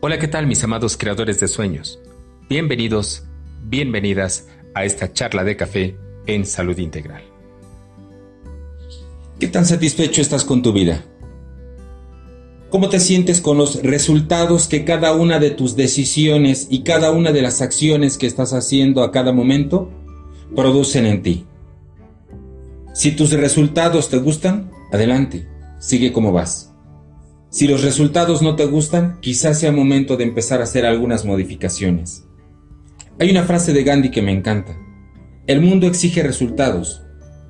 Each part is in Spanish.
Hola, ¿qué tal mis amados creadores de sueños? Bienvenidos, bienvenidas a esta charla de café en salud integral. ¿Qué tan satisfecho estás con tu vida? ¿Cómo te sientes con los resultados que cada una de tus decisiones y cada una de las acciones que estás haciendo a cada momento producen en ti? Si tus resultados te gustan, adelante, sigue como vas. Si los resultados no te gustan, quizás sea momento de empezar a hacer algunas modificaciones. Hay una frase de Gandhi que me encanta. El mundo exige resultados.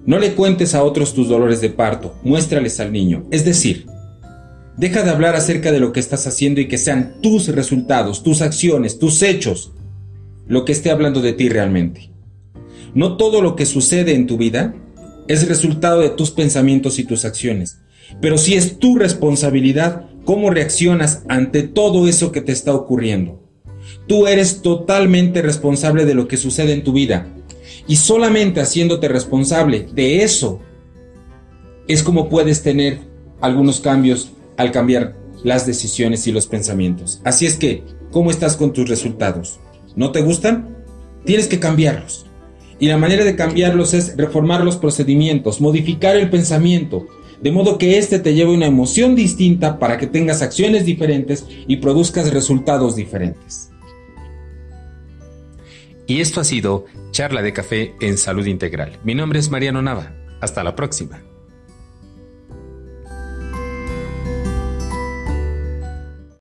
No le cuentes a otros tus dolores de parto, muéstrales al niño. Es decir, deja de hablar acerca de lo que estás haciendo y que sean tus resultados, tus acciones, tus hechos, lo que esté hablando de ti realmente. No todo lo que sucede en tu vida es resultado de tus pensamientos y tus acciones. Pero si es tu responsabilidad cómo reaccionas ante todo eso que te está ocurriendo. Tú eres totalmente responsable de lo que sucede en tu vida. Y solamente haciéndote responsable de eso es como puedes tener algunos cambios al cambiar las decisiones y los pensamientos. Así es que, ¿cómo estás con tus resultados? ¿No te gustan? Tienes que cambiarlos. Y la manera de cambiarlos es reformar los procedimientos, modificar el pensamiento, de modo que éste te lleve una emoción distinta para que tengas acciones diferentes y produzcas resultados diferentes. Y esto ha sido Charla de Café en Salud Integral. Mi nombre es Mariano Nava. Hasta la próxima.